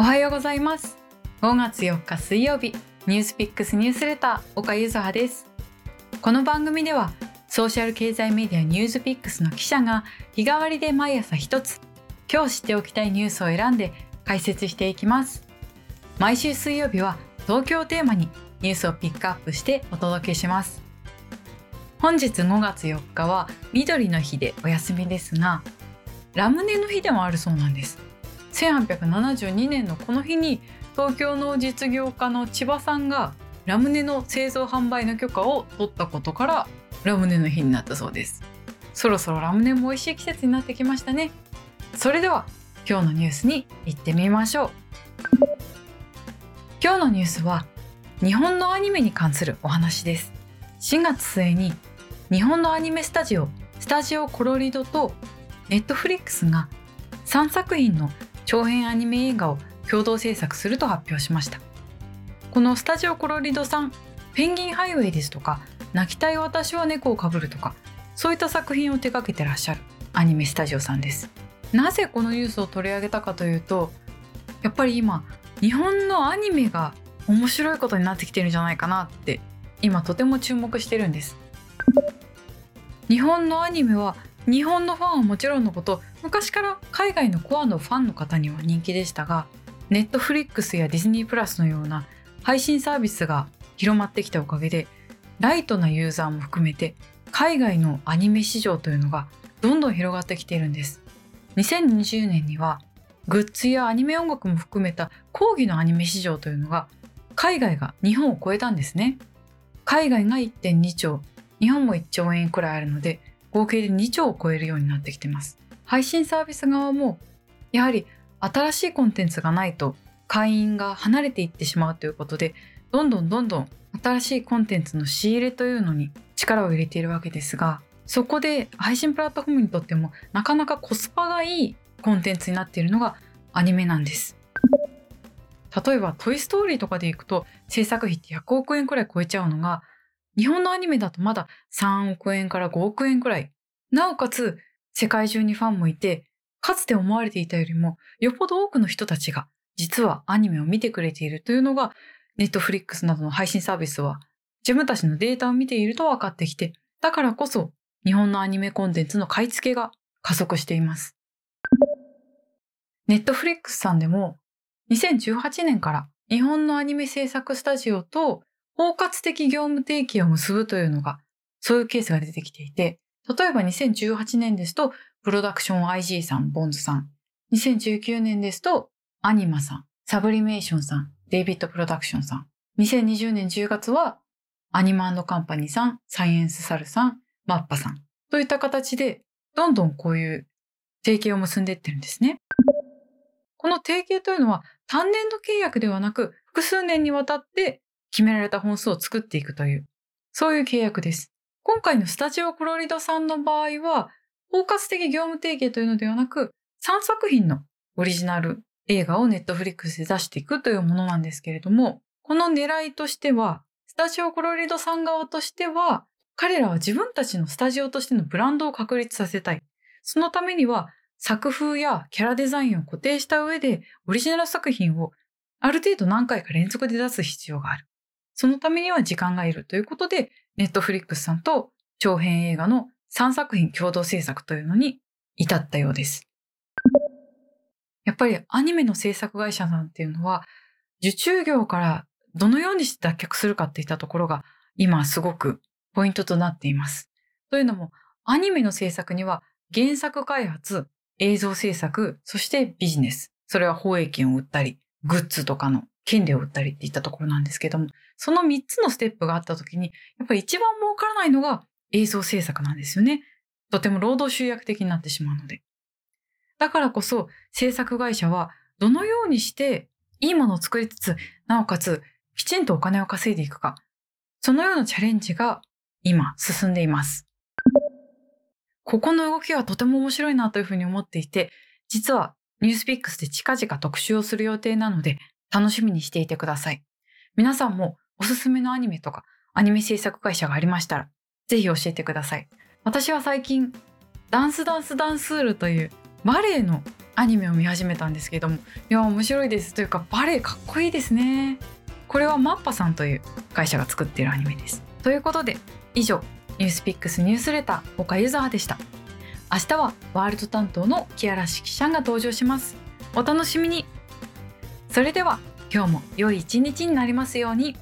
おはようございます。5月4日水曜日ニュースピックスニュースレター岡ゆずはです。この番組ではソーシャル経済メディアニュースピックスの記者が日替わりで毎朝一つ今日知っておきたいニュースを選んで解説していきます。毎週水曜日は東京をテーマにニュースをピックアップしてお届けします。本日5月4日は緑の日でお休みですがラムネの日でもあるそうなんです。1872年のこの日に東京の実業家の千葉さんがラムネの製造販売の許可を取ったことからラムネの日になったそうです。そろそろラムネも美味しい季節になってきましたね。それでは今日のニュースに行ってみましょう。今日のニュースは日本のアニメに関するお話です。4月末に日本のアニメスタジオスタジオコロリドとネットフリックスが3作品の長編アニメ映画を共同制作すると発表しました。このスタジオコロリドさんペンギンハイウェイですとか泣きたい私は猫をかぶるとかそういった作品を手掛けてらっしゃるアニメスタジオさんです。なぜこのニュースを取り上げたかというとやっぱり今日本のアニメが面白いことになってきてるんじゃないかなって今とても注目してるんです。日本のアニメは日本のファンはもちろんのこと昔から海外のコアのファンの方には人気でしたがネットフリックスやディズニープラスのような配信サービスが広まってきたおかげでライトなユーザーも含めて海外のアニメ市場というのがどんどん広がってきているんです。2020年にはグッズやアニメ音楽も含めた講義のアニメ市場というのが海外が日本を超えたんですね。海外が1.2兆日本も1兆円くらいあるので合計で2兆を超えるようになってきてます。配信サービス側もやはり新しいコンテンツがないと会員が離れていってしまうということでどんどんどんどん新しいコンテンツの仕入れというのに力を入れているわけですがそこで配信プラットフォームにとってもなかなかコスパがいいコンテンツになっているのがアニメなんです。例えば「トイ・ストーリー」とかでいくと制作費って100億円くらい超えちゃうのが日本のアニメだとまだ3億円から5億円くらい。なおかつ世界中にファンもいて、かつて思われていたよりもよっぽど多くの人たちが実はアニメを見てくれているというのがネットフリックスなどの配信サービスは自分たちのデータを見ていると分かってきて、だからこそ日本のアニメコンテンツの買い付けが加速しています。ネットフリックスさんでも2018年から日本のアニメ制作スタジオと包括的業務提携を結ぶというのが、そういうケースが出てきていて、例えば2018年ですと、プロダクション IG さん、ボンズさん。2019年ですと、アニマさん、サブリメーションさん、デイビッドプロダクションさん。2020年10月は、アニマカンパニーさん、サイエンスサルさん、マッパさん。といった形で、どんどんこういう提携を結んでいってるんですね。この提携というのは単年度契約ではなく複数年にわたって決められた本数を作っていくという、そういう契約です。今回のスタジオクロリドさんの場合は、包括的業務提携というのではなく、3作品のオリジナル映画をネットフリックスで出していくというものなんですけれども、この狙いとしては、スタジオクロリドさん側としては、彼らは自分たちのスタジオとしてのブランドを確立させたい。そのためには、作風やキャラデザインを固定した上で、オリジナル作品をある程度何回か連続で出す必要がある。そのためには時間がいるということで、ネットフリックスさんと長編映画の3作品共同制作というのに至ったようです。やっぱりアニメの制作会社さんっていうのは、受注業からどのようにして脱却するかっていったところが今すごくポイントとなっています。というのも、アニメの制作には原作開発、映像制作、そしてビジネス。それは放映権を売ったり、グッズとかの権利を売ったりっていったところなんですけども、その3つのステップがあった時に、やっぱり一番儲からないのが映像制作なんですよね。とても労働集約的になってしまうので。だからこそ制作会社はどのようにしていいものを作りつつ、なおかつきちんとお金を稼いでいくか。そのようなチャレンジが今進んでいます。ここの動きはとても面白いなというふうに思っていて、実はニュースピックスで近々特集をする予定なので、楽しみにしていてください。皆さんもおすすめのアニメとかアニメ制作会社がありましたら、ぜひ教えてください。私は最近、ダンスダンスダンスールというバレエのアニメを見始めたんですけどもいや面白いです。というかバレエかっこいいですね。これはマッパさんという会社が作っているアニメです。ということで以上ニュースピックスニュースレター岡ユザーでした。明日はワールド担当の木原式ちゃんが登場します。お楽しみに。それでは今日も良い一日になりますように。